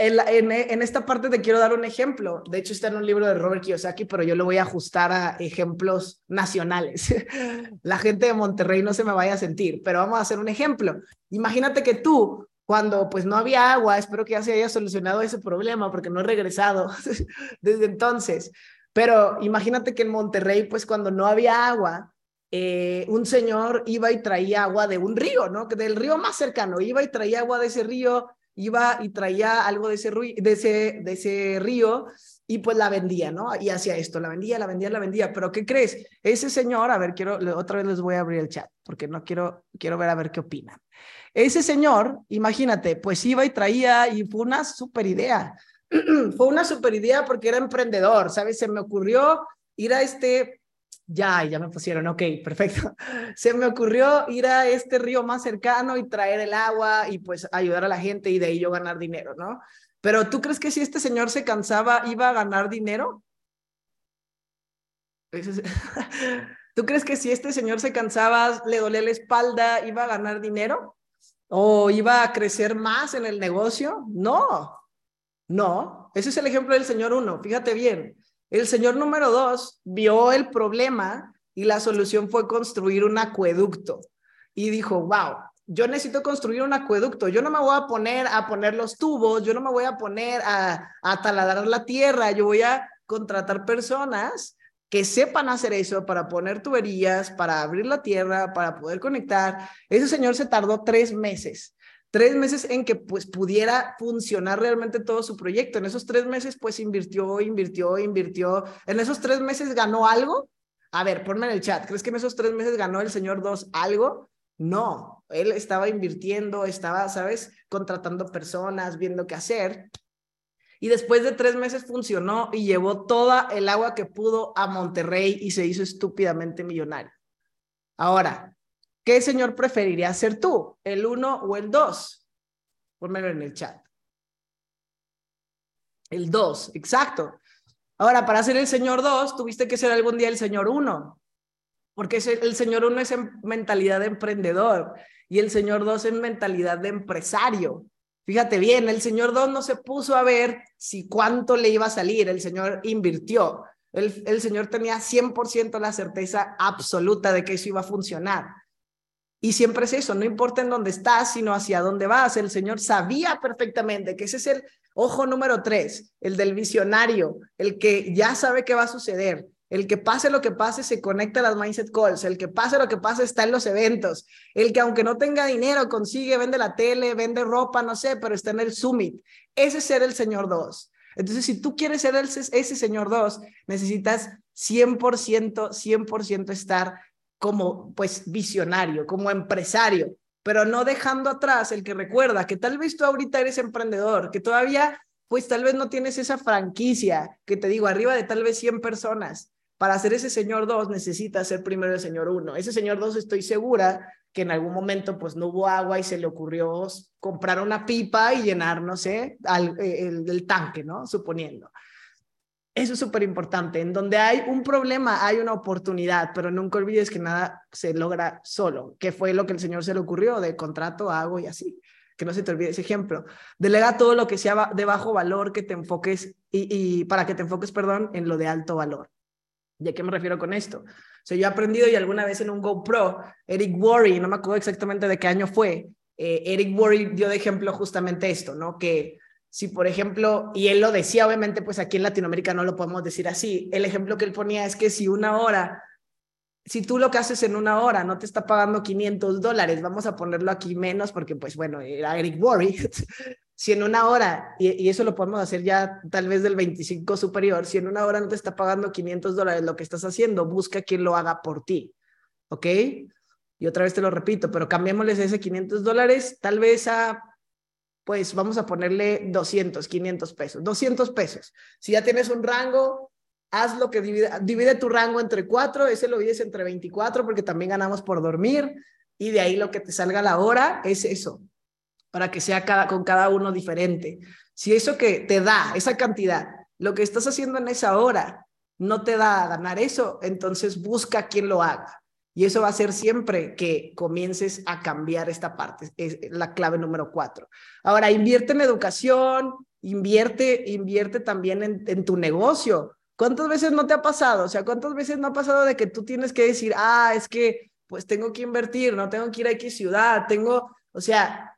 en, esta parte te quiero dar un ejemplo. De hecho, está en un libro de Robert Kiyosaki, pero yo lo voy a ajustar a ejemplos nacionales. [laughs] La gente de Monterrey no se me vaya a sentir, pero vamos a hacer un ejemplo. Imagínate que tú, cuando pues no había agua, espero que ya se haya solucionado ese problema porque no he regresado [laughs] desde entonces, pero imagínate que en Monterrey, pues cuando no había agua, eh, un señor iba y traía agua de un río, ¿no? Del río más cercano, iba y traía agua de ese río iba y traía algo de ese, río y pues la vendía, ¿no? Y hacía esto, la vendía, la vendía, la vendía. Pero ¿qué crees? Ese señor, a ver, quiero, otra vez les voy a abrir el chat porque no quiero, quiero ver a ver qué opinan. Ese señor, imagínate, pues iba y traía y fue una super idea. [clears throat] fue una super idea porque era emprendedor, ¿sabes? Se me ocurrió ir a este ya, ya me pusieron, ok, perfecto. [laughs] Se me ocurrió ir a este río más cercano y traer el agua y pues ayudar a la gente y de ahí yo ganar dinero, ¿no? Pero ¿tú crees que si este señor se cansaba iba a ganar dinero? [laughs] ¿Tú crees que si este señor se cansaba, le dolía la espalda, iba a ganar dinero? ¿O iba a crecer más en el negocio? No, no. Ese es el ejemplo del señor uno. Fíjate bien. El señor número dos vio el problema y la solución fue construir un acueducto. Y dijo, wow, yo necesito construir un acueducto. Yo no me voy a poner a poner los tubos, yo no me voy a poner a, a taladrar la tierra, yo voy a contratar personas que sepan hacer eso para poner tuberías, para abrir la tierra, para poder conectar. Ese señor se tardó tres meses, tres meses en que pues pudiera funcionar realmente todo su proyecto. En esos tres meses pues invirtió, invirtió, invirtió. En esos tres meses ganó algo. A ver, ponme en el chat, ¿crees que en esos tres meses ganó el señor dos algo? No, él estaba invirtiendo, estaba, ¿sabes? Contratando personas, viendo qué hacer. Y después de tres meses funcionó y llevó toda el agua que pudo a Monterrey y se hizo estúpidamente millonario. Ahora, ¿qué señor preferiría ser tú? ¿El uno o el dos? Pónmelo en el chat. El dos, exacto. Ahora, para ser el señor dos, tuviste que ser algún día el señor uno, porque el señor uno es en mentalidad de emprendedor y el señor dos en mentalidad de empresario. Fíjate bien, el señor Don no se puso a ver si cuánto le iba a salir, el señor invirtió. El, el señor tenía 100% la certeza absoluta de que eso iba a funcionar. Y siempre es eso, no importa en dónde estás, sino hacia dónde vas. El Señor sabía perfectamente que ese es el ojo número tres, el del visionario, el que ya sabe qué va a suceder, el que pase lo que pase se conecta a las mindset calls. El que pase lo que pase está en los eventos. El que aunque no tenga dinero consigue, vende la tele, vende ropa, no sé, pero está en el summit. Ese es ser el señor 2. Entonces, si tú quieres ser ese señor 2, necesitas 100%, 100% estar como pues visionario, como empresario, pero no dejando atrás el que recuerda que tal vez tú ahorita eres emprendedor, que todavía pues tal vez no tienes esa franquicia que te digo, arriba de tal vez 100 personas, para ser ese señor 2 necesitas ser primero el señor 1. Ese señor 2 estoy segura que en algún momento pues no hubo agua y se le ocurrió comprar una pipa y llenar, no sé, al, eh, el, el tanque, ¿no? Suponiendo. Eso es súper importante. En donde hay un problema, hay una oportunidad, pero nunca olvides que nada se logra solo, que fue lo que el Señor se le ocurrió de contrato, hago y así. Que no se te olvide ese ejemplo. Delega todo lo que sea de bajo valor, que te enfoques y, y para que te enfoques, perdón, en lo de alto valor. ¿Y a qué me refiero con esto? O yo he aprendido y alguna vez en un GoPro, Eric Worre, no me acuerdo exactamente de qué año fue, eh, Eric Worre dio de ejemplo justamente esto, ¿no? Que si, por ejemplo, y él lo decía, obviamente, pues aquí en Latinoamérica no lo podemos decir así, el ejemplo que él ponía es que si una hora, si tú lo que haces en una hora no te está pagando 500 dólares, vamos a ponerlo aquí menos porque, pues bueno, era Eric Worre, [laughs] si en una hora, y, eso lo podemos hacer ya tal vez del 25 superior, si en una hora no te está pagando 500 dólares lo que estás haciendo, busca quien lo haga por ti, ¿ok? Y otra vez te lo repito, pero cambiémosles ese 500 dólares tal vez a, pues vamos a ponerle 200, 500 pesos, 200 pesos. Si ya tienes un rango, haz lo que divide, divide tu rango entre cuatro, ese lo divides entre 24 porque también ganamos por dormir y de ahí lo que te salga la hora es eso, para que sea cada, con cada uno diferente. Si eso que te da, esa cantidad, lo que estás haciendo en esa hora no te da a ganar eso, entonces busca quien lo haga. Y eso va a ser siempre que comiences a cambiar esta parte, es la clave número cuatro. Ahora, invierte en educación, invierte, invierte también en, tu negocio. ¿Cuántas veces no te ha pasado? O sea, ¿cuántas veces no ha pasado de que tú tienes que decir, ah, es que pues tengo que invertir, no tengo que ir a X ciudad, tengo, o sea,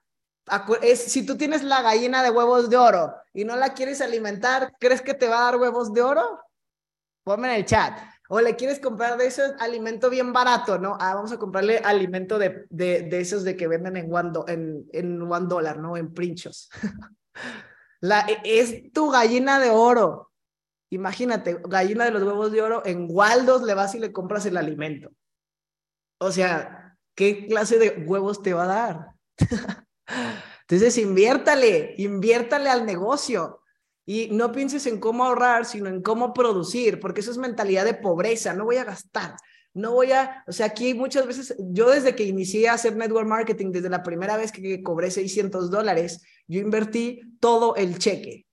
si tú tienes la gallina de huevos de oro y no la quieres alimentar, ¿crees que te va a dar huevos de oro? Ponme en el chat. O le quieres comprar de ese alimento bien barato, ¿no? Ah, vamos a comprarle alimento de, de, esos de que venden en one, en, en one dólar, ¿no? En princhos. [laughs] e, es tu gallina de oro. Imagínate, gallina de los huevos de oro, en Waldos le vas y le compras el alimento. O sea, ¿qué clase de huevos te va a dar? [laughs] Entonces, inviértale, inviértale al negocio. Y no pienses en cómo ahorrar, sino en cómo producir, porque eso es mentalidad de pobreza. No voy a gastar, no voy a, o sea, aquí muchas veces, yo desde que inicié a hacer network marketing, desde la primera vez que cobré 600 dólares, yo invertí todo el cheque,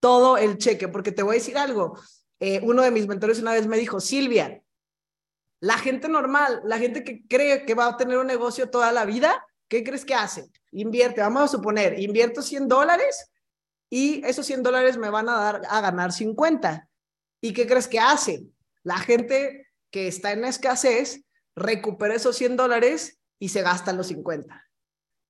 todo el cheque, porque te voy a decir algo. Eh, uno de mis mentores una vez me dijo, Silvia, La gente normal, la gente que cree que va a tener un negocio toda la vida, ¿qué crees que hace? Invierte, vamos a suponer, invierto 100 dólares y esos 100 dólares me van a dar a ganar 50. ¿Y qué crees que hace? La gente que está en escasez recupera esos 100 dólares y se gasta los 50.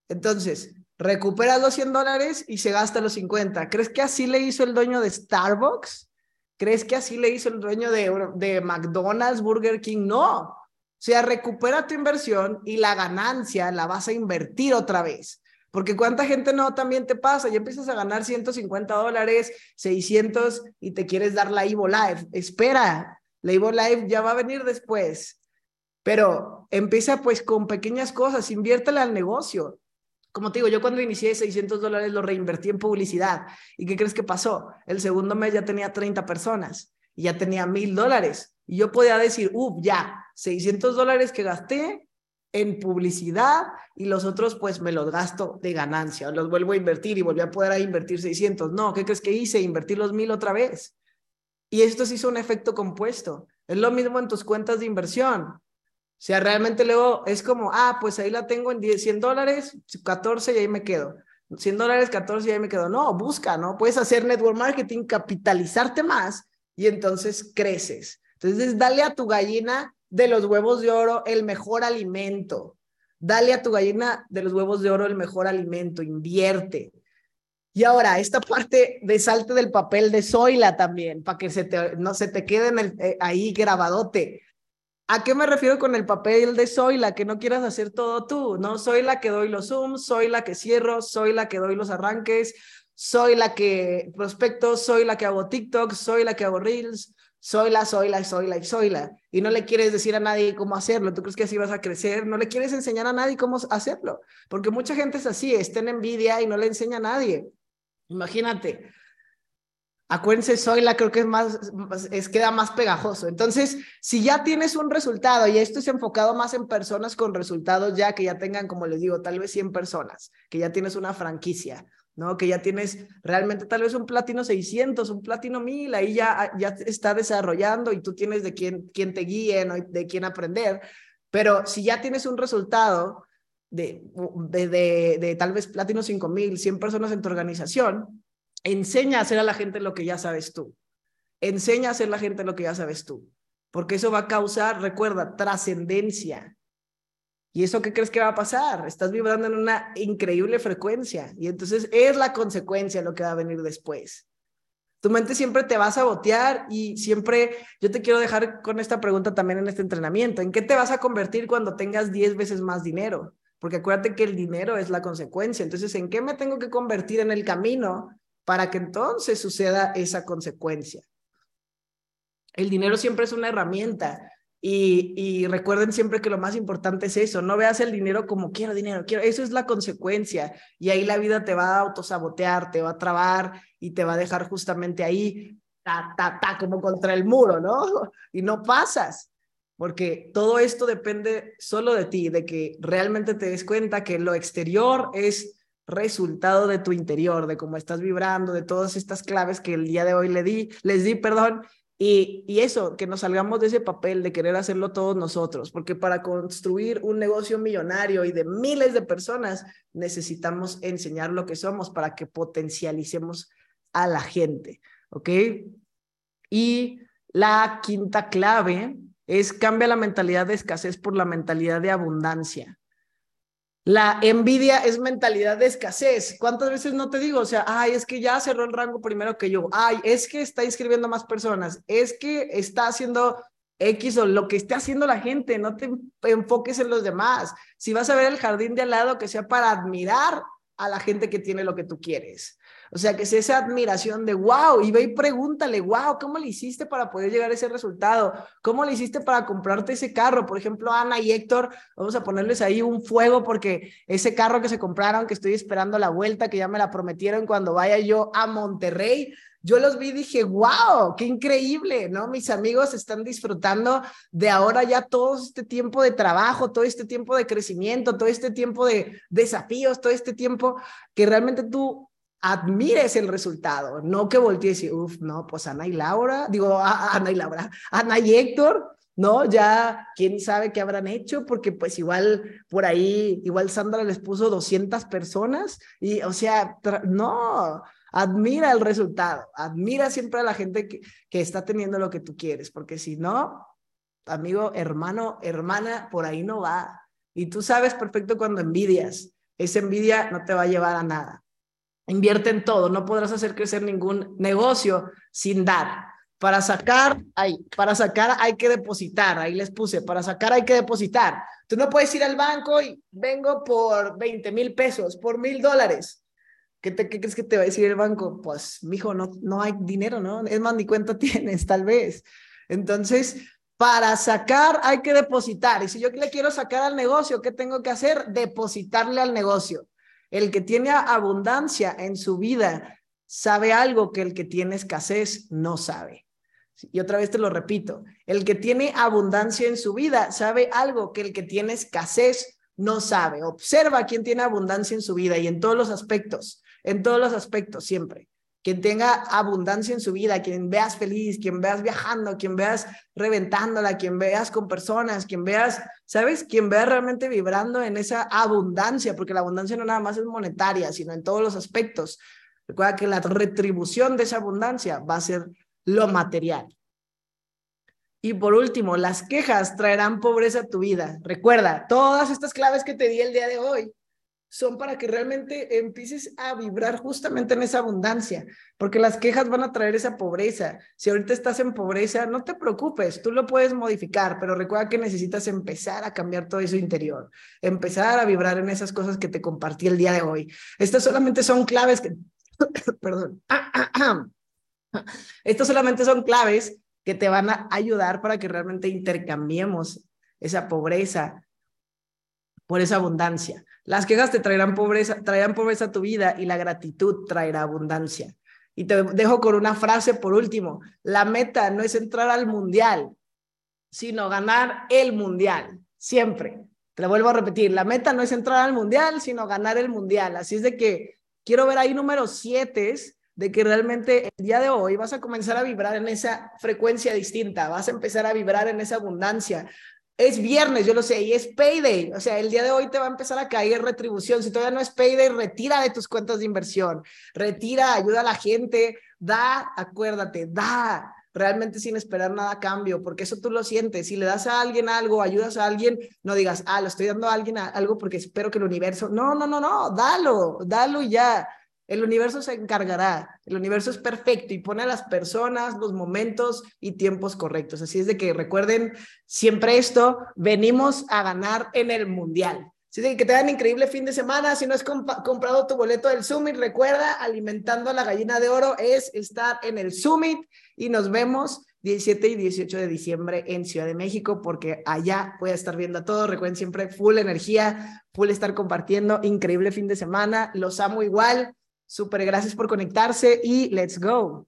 Entonces, recupera los 100 dólares y se gasta los 50. ¿Crees que así le hizo el dueño de Starbucks? ¿Crees que así le hizo el dueño de, de McDonald's, Burger King? No. O sea, recupera tu inversión y la ganancia la vas a invertir otra vez. Porque cuánta gente no también te pasa, ya empiezas a ganar 150 dólares, 600 y te quieres dar la Evo Live. Espera, la Evo Live ya va a venir después. Pero empieza pues con pequeñas cosas, inviértele al negocio. Como te digo, yo cuando inicié 600 dólares lo reinvertí en publicidad. ¿Y qué crees que pasó? El segundo mes ya tenía 30 personas y ya tenía mil dólares. Y yo podía decir, uff, ya, 600 dólares que gasté en publicidad y los otros pues me los gasto de ganancia, los vuelvo a invertir y volví a poder invertir 600. No, ¿qué crees que hice? Invertir los mil otra vez. Y esto se hizo un efecto compuesto. Es lo mismo en tus cuentas de inversión. O sea, realmente luego es como, ah, pues ahí la tengo en 10, 100 dólares, 14 y ahí me quedo. 100 dólares, 14 y ahí me quedo. No, busca, ¿no? Puedes hacer network marketing, capitalizarte más y entonces creces. Entonces, dale a tu gallina de los huevos de oro el mejor alimento. Dale a tu gallina de los huevos de oro el mejor alimento, invierte. Y ahora, esta parte de salte del papel de Zoila también, para que se te, no se te quede eh, ahí grabadote. ¿A qué me refiero con el papel de soy la que no quieras hacer todo tú? No soy la que doy los zooms, soy la que cierro, soy la que doy los arranques, soy la que prospecto, soy la que hago TikTok, soy la que hago Reels, soy la, soy la, soy la, soy la. Y no le quieres decir a nadie cómo hacerlo. ¿Tú crees que así vas a crecer? No le quieres enseñar a nadie cómo hacerlo. Porque mucha gente es así, está en envidia y no le enseña a nadie. Imagínate, Acuérdense, soy la creo que es más, es, queda más pegajoso. Entonces, si ya tienes un resultado y esto es enfocado más en personas con resultados ya que ya tengan, como les digo, tal vez 100 personas, que ya tienes una franquicia, ¿no? Que ya tienes realmente tal vez un platino 600, un platino 1000, ahí ya, ya está desarrollando y tú tienes de quién, quién te guíe, ¿no? de quién aprender. Pero si ya tienes un resultado de, de, de, de tal vez platino 5000, 100 personas en tu organización, Enseña a hacer a la gente lo que ya sabes tú. Enseña a hacer a la gente lo que ya sabes tú. Porque eso va a causar, recuerda, trascendencia. ¿Y eso qué crees que va a pasar? Estás vibrando en una increíble frecuencia. Y entonces es la consecuencia lo que va a venir después. Tu mente siempre te va a sabotear y siempre, yo te quiero dejar con esta pregunta también en este entrenamiento. ¿En qué te vas a convertir cuando tengas 10 veces más dinero? Porque acuérdate que el dinero es la consecuencia. Entonces, ¿en qué me tengo que convertir en el camino para que entonces suceda esa consecuencia. El dinero siempre es una herramienta y, recuerden siempre que lo más importante es eso, no veas el dinero como quiero dinero, quiero, eso es la consecuencia y ahí la vida te va a autosabotear, te va a trabar y te va a dejar justamente ahí, ta, ta, ta, como contra el muro, ¿no? [laughs] Y no pasas, porque todo esto depende solo de ti, de que realmente te des cuenta que lo exterior es resultado de tu interior, de cómo estás vibrando, de todas estas claves que el día de hoy le di, les di, perdón, y, eso, que nos salgamos de ese papel de querer hacerlo todos nosotros, porque para construir un negocio millonario y de miles de personas, necesitamos enseñar lo que somos para que potencialicemos a la gente, ¿ok? Y la quinta clave es cambia la mentalidad de escasez por la mentalidad de abundancia. La envidia es mentalidad de escasez. ¿Cuántas veces no te digo? O sea, ay, es que ya cerró el rango primero que yo. Ay, es que está inscribiendo más personas. Es que está haciendo X o lo que esté haciendo la gente. No te enfoques en los demás. Si vas a ver el jardín de al lado, que sea para admirar a la gente que tiene lo que tú quieres. O sea, que sea esa admiración de, wow, y ve y pregúntale, wow, ¿cómo le hiciste para poder llegar a ese resultado? ¿Cómo le hiciste para comprarte ese carro? Por ejemplo, Ana y Héctor, vamos a ponerles ahí un fuego porque ese carro que se compraron, que estoy esperando la vuelta, que ya me la prometieron cuando vaya yo a Monterrey, yo los vi y dije, wow, qué increíble, ¿no? Mis amigos están disfrutando de ahora ya todo este tiempo de trabajo, todo este tiempo de crecimiento, todo este tiempo de desafíos, todo este tiempo que realmente tú admires el resultado, no que voltees y, uff, no, pues Ana y Laura, digo, Ana y Laura, Ana y Héctor, ¿no? Ya, quién sabe qué habrán hecho, porque pues igual por ahí, igual Sandra les puso 200 personas y, o sea, no, admira el resultado, admira siempre a la gente que, que está teniendo lo que tú quieres, porque si no, amigo, hermano, hermana, por ahí no va. Y tú sabes perfecto cuando envidias, esa envidia no te va a llevar a nada. Invierte en todo, no podrás hacer crecer ningún negocio sin dar. Para sacar, hay, para sacar hay que depositar, ahí les puse, para sacar hay que depositar. Tú no puedes ir al banco y vengo por 20 mil pesos, por mil dólares. ¿Qué, te, ¿Qué crees que te va a decir el banco? Pues, mijo, no, no hay dinero, ¿no? Es más, ni cuenta [laughs] tienes, tal vez. Entonces, para sacar hay que depositar. Y si yo le quiero sacar al negocio, ¿qué tengo que hacer? Depositarle al negocio. El que tiene abundancia en su vida sabe algo que el que tiene escasez no sabe. Y otra vez te lo repito, el que tiene abundancia en su vida sabe algo que el que tiene escasez no sabe. Observa quién tiene abundancia en su vida y en todos los aspectos, en todos los aspectos siempre. Quien tenga abundancia en su vida, quien veas feliz, quien veas viajando, quien veas reventándola, quien veas con personas, quien veas, ¿sabes? Quien veas realmente vibrando en esa abundancia, porque la abundancia no nada más es monetaria, sino en todos los aspectos. Recuerda que la retribución de esa abundancia va a ser lo material. Y por último, las quejas traerán pobreza a tu vida. Recuerda, todas estas claves que te di el día de hoy son para que realmente empieces a vibrar justamente en esa abundancia, porque las quejas van a traer esa pobreza. Si ahorita estás en pobreza, no te preocupes, tú lo puedes modificar, pero recuerda que necesitas empezar a cambiar todo eso interior, empezar a vibrar en esas cosas que te compartí el día de hoy. Estas solamente son claves que, [coughs] perdón, [coughs] Estos solamente son claves que te van a ayudar para que realmente intercambiemos esa pobreza por esa abundancia. Las quejas te traerán pobreza, traerán pobreza a tu vida y la gratitud traerá abundancia. Y te dejo con una frase por último. La meta no es entrar al mundial, sino ganar el mundial. Siempre. Te lo vuelvo a repetir. La meta no es entrar al mundial, sino ganar el mundial. Así es de que quiero ver ahí números siete de que realmente el día de hoy vas a comenzar a vibrar en esa frecuencia distinta, vas a empezar a vibrar en esa abundancia. Es viernes, yo lo sé, y es payday. O sea, el día de hoy te va a empezar a caer retribución. Si todavía no es payday, retira de tus cuentas de inversión. Retira, ayuda a la gente, da, acuérdate, da realmente sin esperar nada a cambio, porque eso tú lo sientes. Si le das a alguien algo, ayudas a alguien, no digas, ah, lo estoy dando a alguien algo porque espero que el universo. No, no, no, no, dalo, dalo ya. El universo se encargará, el universo es perfecto y pone a las personas, los momentos y tiempos correctos. Así es de que recuerden siempre esto, venimos a ganar en el mundial. Así de que te dan increíble fin de semana. Si no has comprado tu boleto del Summit, recuerda, alimentando a la gallina de oro es estar en el Summit y nos vemos 17 y 18 de diciembre en Ciudad de México, porque allá voy a estar viendo a todos. Recuerden siempre full energía, full estar compartiendo. Increíble fin de semana. Los amo igual. Súper, gracias por conectarse y let's go.